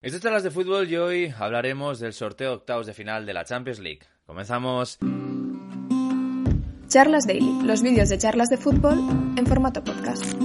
Estas charlas de fútbol y hoy hablaremos del sorteo octavos de final de la Champions League. Comenzamos. Charlas Daily, los vídeos de charlas de fútbol en formato podcast.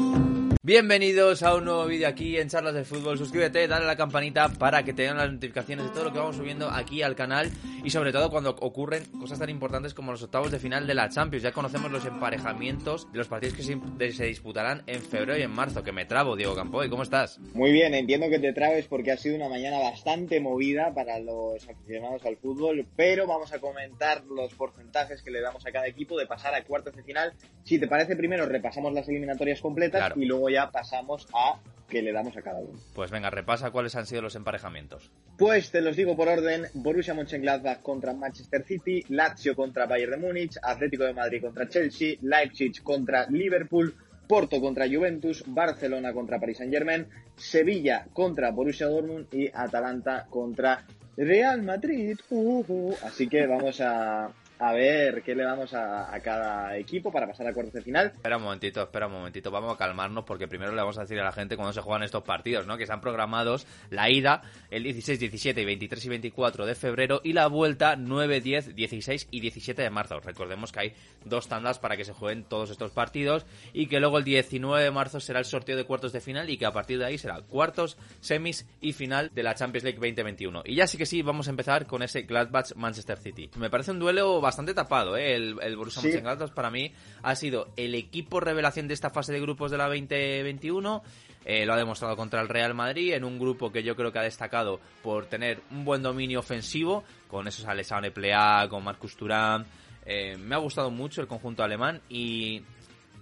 Bienvenidos a un nuevo vídeo aquí en Charlas de Fútbol. Suscríbete, dale a la campanita para que te den las notificaciones de todo lo que vamos subiendo aquí al canal y sobre todo cuando ocurren cosas tan importantes como los octavos de final de la Champions. Ya conocemos los emparejamientos de los partidos que se, disputarán en febrero y en marzo. Que me trabo, Diego Campoy, ¿cómo estás? Muy bien, entiendo que te trabes porque ha sido una mañana bastante movida para los aficionados al fútbol, pero vamos a comentar los porcentajes que le damos a cada equipo de pasar a cuartos de final. Si te parece, primero repasamos las eliminatorias completas y luego ya pasamos a que le damos a cada uno. Pues venga, repasa cuáles han sido los emparejamientos. Pues te los digo por orden: Borussia Mönchengladbach contra Manchester City, Lazio contra Bayern de Múnich, Atlético de Madrid contra Chelsea, Leipzig contra Liverpool, Porto contra Juventus, Barcelona contra Paris Saint-Germain, Sevilla contra Borussia Dortmund y Atalanta contra Real Madrid. Uh, uh. Así que vamos a, a ver qué le damos a, cada equipo para pasar a cuartos de final. Espera un momentito, espera un momentito, vamos a calmarnos porque primero le vamos a decir a la gente cuándo se juegan estos partidos, ¿no? Que están programados la ida el 16, 17 y 23 y 24 de febrero y la vuelta 9, 10, 16 y 17 de marzo. Recordemos que hay dos tandas para que se jueguen todos estos partidos y que luego el 19 de marzo será el sorteo de cuartos de final y que a partir de ahí será cuartos, semis y final de la Champions League 2021. Y ya sí que sí, vamos a empezar con ese Gladbach Manchester City. Me parece un duelo bastante tapado, ¿eh? El, el Borussia Mönchengladbach para mí ha sido el equipo revelación de esta fase de grupos de la 2021. Eh, lo ha demostrado contra el Real Madrid en un grupo que yo creo que ha destacado por tener un buen dominio ofensivo con esos Alessandro Plea, con Marcus Thuram. Eh, me ha gustado mucho el conjunto alemán y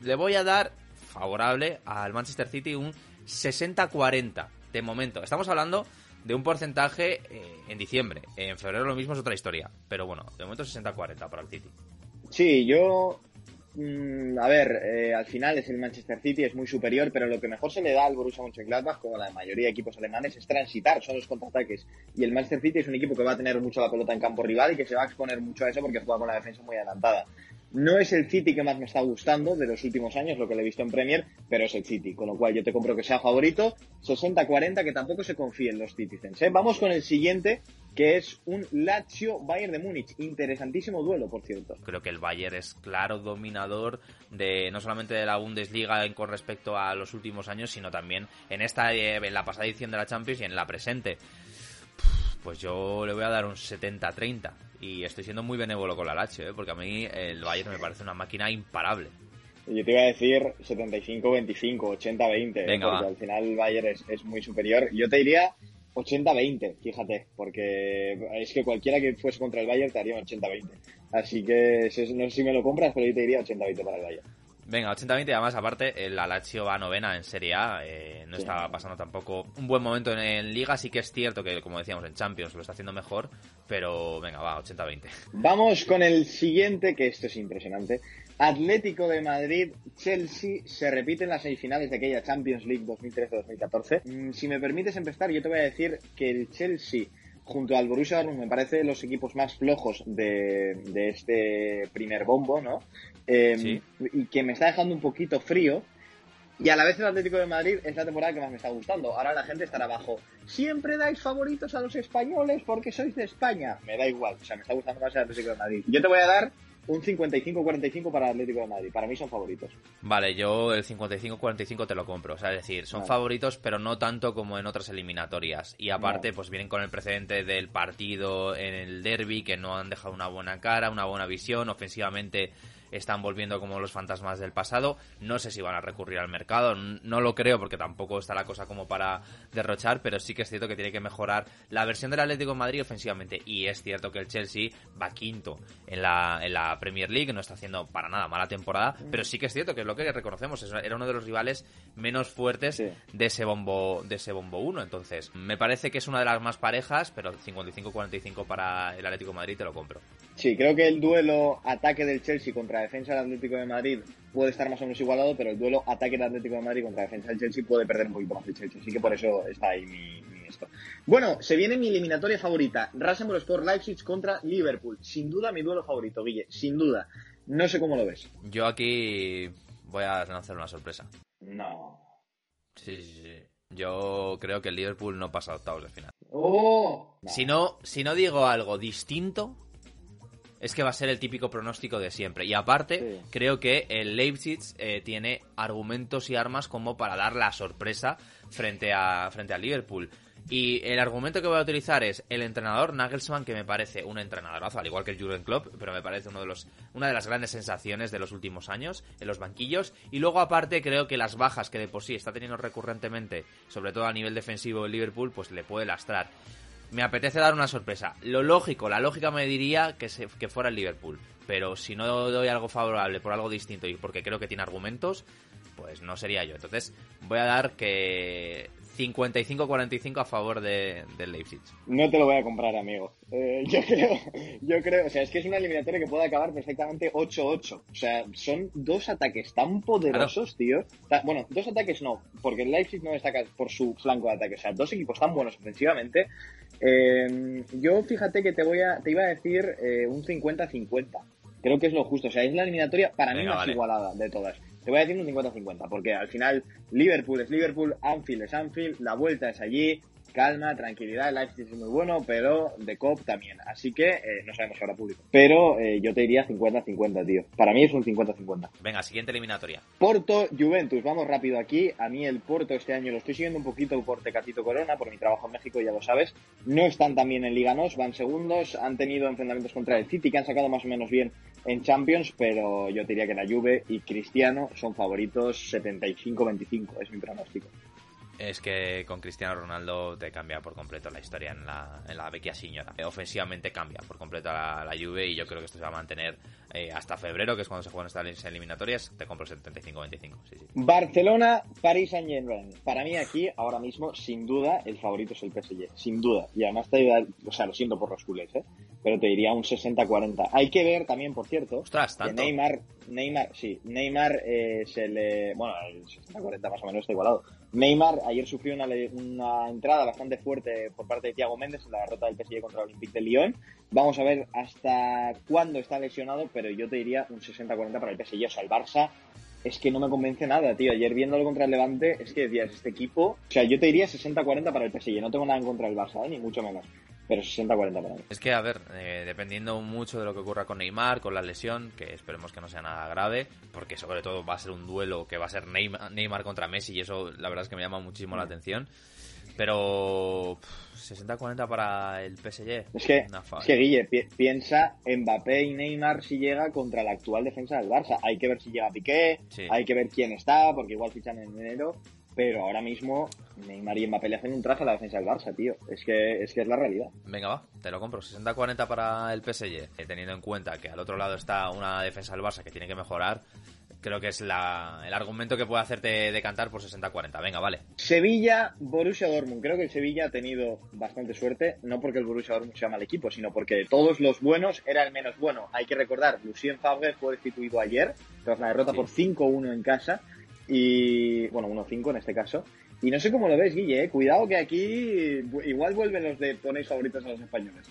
le voy a dar favorable al Manchester City un 60-40 de momento. Estamos hablando de un porcentaje eh, en diciembre. En febrero lo mismo es otra historia. Pero bueno, de momento 60-40 para el City. Sí, yo. Mm, a ver, eh, al final es el Manchester City, es muy superior, pero lo que mejor se le da al Borussia Mönchengladbach, como la mayoría de equipos alemanes, es transitar, son los contraataques. Y el Manchester City es un equipo que va a tener mucho la pelota en campo rival y que se va a exponer mucho a eso porque juega con la defensa muy adelantada. No es el City que más me está gustando de los últimos años, lo que le he visto en Premier, pero es el City, con lo cual yo te compro que sea favorito. 60-40, que tampoco se confíe en los Citizens. ¿eh? Vamos con el siguiente, que es un Lazio Bayern de Múnich. Interesantísimo duelo, por cierto. Creo que el Bayern es claro dominador de no solamente de la Bundesliga con respecto a los últimos años, sino también en esta eh, en la pasada edición de la Champions y en la presente. Pues yo le voy a dar un 70-30 y estoy siendo muy benévolo con la Lazio, ¿eh? porque a mí el Bayern me parece una máquina imparable. Yo te iba a decir 75-25, 80-20, porque al final el Bayern es, muy superior. Yo te diría 80-20, fíjate, porque es que cualquiera que fuese contra el Bayern te haría un 80-20. Así que no sé si me lo compras, pero yo te diría 80-20 para el Bayern. Venga, 80-20 y además aparte la Lazio va novena en Serie A, eh, no está pasando tampoco un buen momento en, Liga, sí que es cierto que como decíamos en Champions lo está haciendo mejor, pero venga, va, 80-20. Vamos con el siguiente, que esto es impresionante. Atlético de Madrid, Chelsea, se repiten las semifinales de aquella Champions League 2013-2014. Mm, si me permites empezar, yo te voy a decir que el Chelsea junto al Borussia Dortmund me parece los equipos más flojos de, de este primer bombo, ¿no? Em, y que me está dejando un poquito frío. Y a la vez el Atlético de Madrid es la temporada que más me está gustando. Ahora la gente estará abajo. Siempre dais favoritos a los españoles porque sois de España. Me da igual. O sea, me está gustando más el Atlético de Madrid. Yo te voy a dar un 55-45 para el Atlético de Madrid. Para mí son favoritos. Vale, yo el 55-45 te lo compro. O sea, es decir, son favoritos, pero no tanto como en otras eliminatorias. Y aparte, pues vienen con el precedente del partido en el derby, que no han dejado una buena cara, una buena visión. Ofensivamente están volviendo como los fantasmas del pasado. No sé si van a recurrir al mercado, no lo creo porque tampoco está la cosa como para derrochar, pero sí que es cierto que tiene que mejorar la versión del Atlético de Madrid ofensivamente. Y es cierto que el Chelsea va quinto en la, en la Premier League, no está haciendo para nada mala temporada, pero sí que es cierto que es lo que reconocemos, era uno de los rivales menos fuertes de ese bombo de ese bombo 1. Entonces, me parece que es una de las más parejas, pero 55-45 para el Atlético de Madrid te lo compro. Sí, creo que el duelo ataque del Chelsea contra defensa del Atlético de Madrid puede estar más o menos igualado, pero el duelo ataque del Atlético de Madrid contra defensa del Chelsea puede perder un poquito más el Chelsea. Así que por eso está ahí mi, esto. Bueno, se viene mi eliminatoria favorita. Rasenburg Sport Leipzig contra Liverpool. Sin duda mi duelo favorito, Guille. Sin duda. No sé cómo lo ves. Yo aquí voy a lanzar una sorpresa. No. Sí, sí, sí. Yo creo que el Liverpool no pasa a octavos de final. ¡Oh! Si, no, si no digo algo distinto, es que va a ser el típico pronóstico de siempre. Y aparte, creo que el Leipzig eh, tiene argumentos y armas como para dar la sorpresa frente a, frente al Liverpool. Y el argumento que voy a utilizar es el entrenador Nagelsmann, que me parece un entrenadorazo, al igual que el Jurgen Klopp, pero me parece uno de los, una de las grandes sensaciones de los últimos años en los banquillos. Y luego, aparte, creo que las bajas que de por sí está teniendo recurrentemente, sobre todo a nivel defensivo el Liverpool, pues le puede lastrar. Me apetece dar una sorpresa. Lo lógico, la lógica me diría que, se, que fuera el Liverpool. Pero si no doy algo favorable por algo distinto y porque creo que tiene argumentos, pues no sería yo. Entonces voy a dar que 55-45 a favor de, del Leipzig. No te lo voy a comprar, amigo. Eh, yo creo, yo creo, o sea, es que es una eliminatoria que puede acabar perfectamente 8-8. O sea, son dos ataques tan poderosos, tío. Bueno, dos ataques no, porque el Leipzig no destaca por su flanco de ataque. O sea, dos equipos tan buenos ofensivamente. Eh, yo fíjate que te voy a, te iba a decir eh, un 50-50. Creo que es lo justo. O sea, es la eliminatoria para mí más igualada de todas. Te voy a decir un 50-50, porque al final Liverpool es Liverpool, Anfield es Anfield, la vuelta es allí, calma, tranquilidad, el Leipzig es muy bueno, pero de COP también. Así que eh, no sabemos ahora público. Pero eh, yo te diría 50-50, tío. Para mí es un 50-50. Venga, siguiente eliminatoria. Porto, Juventus. Vamos rápido aquí. A mí el Porto este año lo estoy siguiendo un poquito por Tecatito Corona, por mi trabajo en México, ya lo sabes. No están tan bien en Liga NOS, van segundos. Han tenido enfrentamientos contra el City, que han sacado más o menos bien en Champions, pero yo diría que la Juve y Cristiano son favoritos 75-25, es mi pronóstico es que con Cristiano Ronaldo te cambia por completo la historia en la, en la vecchia señora. Ofensivamente cambia por completo la, la Juve y yo creo que esto se va a mantener eh, hasta febrero, que es cuando se juegan estas eliminatorias. Te compro 75-25. Sí, sí. Barcelona, París Saint Germain. Para mí aquí, ahora mismo, sin duda, el favorito es el PSG. Sin duda. Y además te diría, o sea, lo siento por los culés, ¿eh? Pero te diría un 60-40. Hay que ver también, por cierto, Ostras, que Neymar, Neymar, sí, Neymar eh, se le, bueno, el 60-40 más o menos está igualado. Neymar ayer sufrió una, una, entrada bastante fuerte por parte de Thiago Méndez en la derrota del PSG contra el Olympique de Lyon. Vamos a ver hasta cuándo está lesionado, pero yo te diría un 60-40 para el PSG. O sea, el Barça es que no me convence nada, tío. Ayer viéndolo contra el Levante, es que decías, este equipo... O sea, yo te diría 60-40 para el PSG. No tengo nada en contra del Barça, ¿eh? ni mucho menos pero 60-40 para mí. Es que, a ver, eh, dependiendo mucho de lo que ocurra con Neymar, con la lesión, que esperemos que no sea nada grave, porque sobre todo va a ser un duelo que va a ser Neymar, contra Messi y eso la verdad es que me llama muchísimo la mm. atención. Pero 60-40 para el PSG. Es que, es que Guille, piensa Mbappé y Neymar si llega contra la actual defensa del Barça. Hay que ver si llega Piqué, hay que ver quién está, porque igual fichan en enero. Pero ahora mismo Neymar y Mbappé le hacen un traje a la defensa del Barça, tío. Es que es, que es la realidad. Venga, va, te lo compro. 60-40 para el PSG. Eh, teniendo en cuenta que al otro lado está una defensa del Barça que tiene que mejorar, creo que es la, el argumento que puede hacerte decantar por 60-40. Venga, vale. Sevilla, Borussia Dortmund. Creo que el Sevilla ha tenido bastante suerte, no porque el Borussia Dortmund sea mal equipo, sino porque de todos los buenos era el menos bueno. Hay que recordar, Lucien Favre fue destituido ayer tras la derrota por 5-1 en casa y, bueno, 1-5 en este caso. Y no sé cómo lo ves, Guille, ¿eh? cuidado que aquí igual vuelven los de ponéis favoritos a los españoles.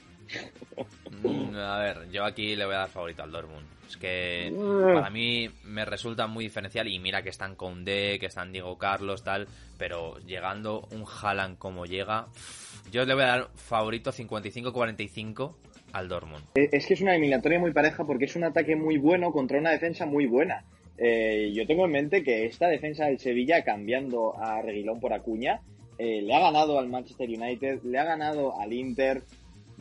Mm, a ver, yo aquí le voy a dar favorito al Dortmund. Es que mm. para mí me resulta muy diferencial y mira que están con D, que están Diego Carlos, tal, pero llegando un Haaland como llega, yo le voy a dar favorito 55-45 al Dortmund. Eh, es que es una eliminatoria muy pareja porque es un ataque muy bueno contra una defensa muy buena. Eh, yo tengo en mente que esta defensa del Sevilla, cambiando a Reguilón por Acuña, eh, le ha ganado al Manchester United, le ha ganado al Inter.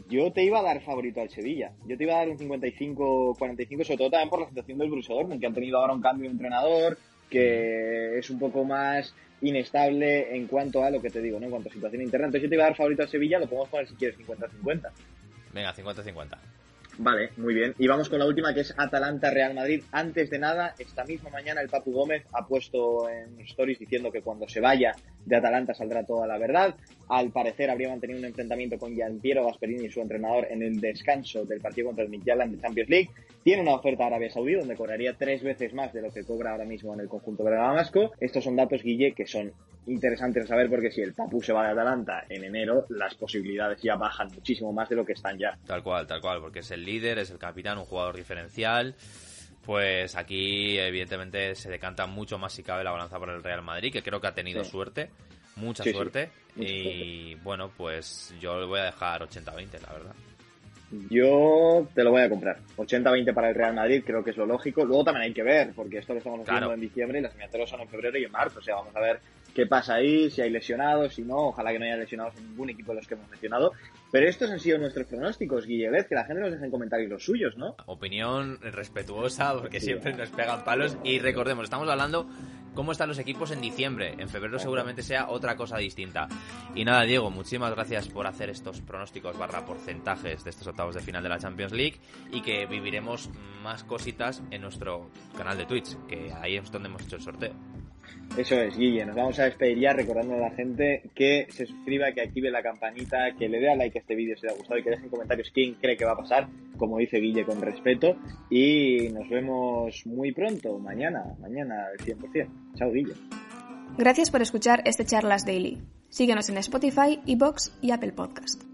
Yo te iba a dar favorito al Sevilla. Yo te iba a dar un 55-45, sobre todo también por la situación del Borussia Dortmund, que han tenido ahora un cambio de entrenador, que es un poco más inestable en cuanto a lo que te digo, ¿no? En cuanto a situación interna. Entonces yo te iba a dar favorito al Sevilla, lo podemos poner si quieres 50-50. Venga, 50-50. Vale, muy bien. Y vamos con la última que es Atalanta-Real Madrid. Antes de nada, esta misma mañana el Papu Gómez ha puesto en stories diciendo que cuando se vaya de Atalanta saldrá toda la verdad. Al parecer habría mantenido un enfrentamiento con Gianpiero Gasperini, su entrenador, en el descanso del partido contra el Midtjylland de Champions League. Tiene una oferta a Arabia Saudí donde cobraría tres veces más de lo que cobra ahora mismo en el conjunto de Damasco. Estos son datos, Guille, que son interesantes de saber porque si el Papu se va de Atalanta en enero, las posibilidades ya bajan muchísimo más de lo que están ya. Tal cual, tal cual, porque es el líder, es el capitán, un jugador diferencial. Pues aquí, evidentemente, se decanta mucho más si cabe la balanza por el Real Madrid, que creo que ha tenido Sí. suerte, mucha Sí, sí, suerte. mucha y bueno, pues yo le voy a dejar 80-20, la verdad. Yo te lo voy a comprar. 80-20 para el Real Madrid, creo que es lo lógico. Luego también hay que ver, porque esto lo estamos Claro. viendo en diciembre y las eliminatorias son en febrero y en marzo. O sea, vamos a ver qué pasa ahí, si hay lesionados, si no. Ojalá que no haya lesionados en ningún equipo de los que hemos mencionado. Pero estos han sido nuestros pronósticos, Guillelet, que la gente nos deje en comentarios los suyos, ¿no? Opinión respetuosa, porque Sí. siempre nos pegan palos. Y recordemos, estamos hablando cómo están los equipos en diciembre. En febrero seguramente sea otra cosa distinta. Y nada, Diego, muchísimas gracias por hacer estos pronósticos barra porcentajes de estos octavos de final de la Champions League y que viviremos más cositas en nuestro canal de Twitch, que ahí es donde hemos hecho el sorteo. Eso es, Guille. Nos vamos a despedir ya recordando a la gente que se suscriba, que active la campanita, que le dé a like a este vídeo si le ha gustado y que deje en comentarios quién cree que va a pasar, como dice Guille, con respeto. Y nos vemos muy pronto, mañana, mañana al 100%. Chao, Guille. Gracias por escuchar este Charlas Daily. Síguenos en Spotify, iBox y Apple Podcast.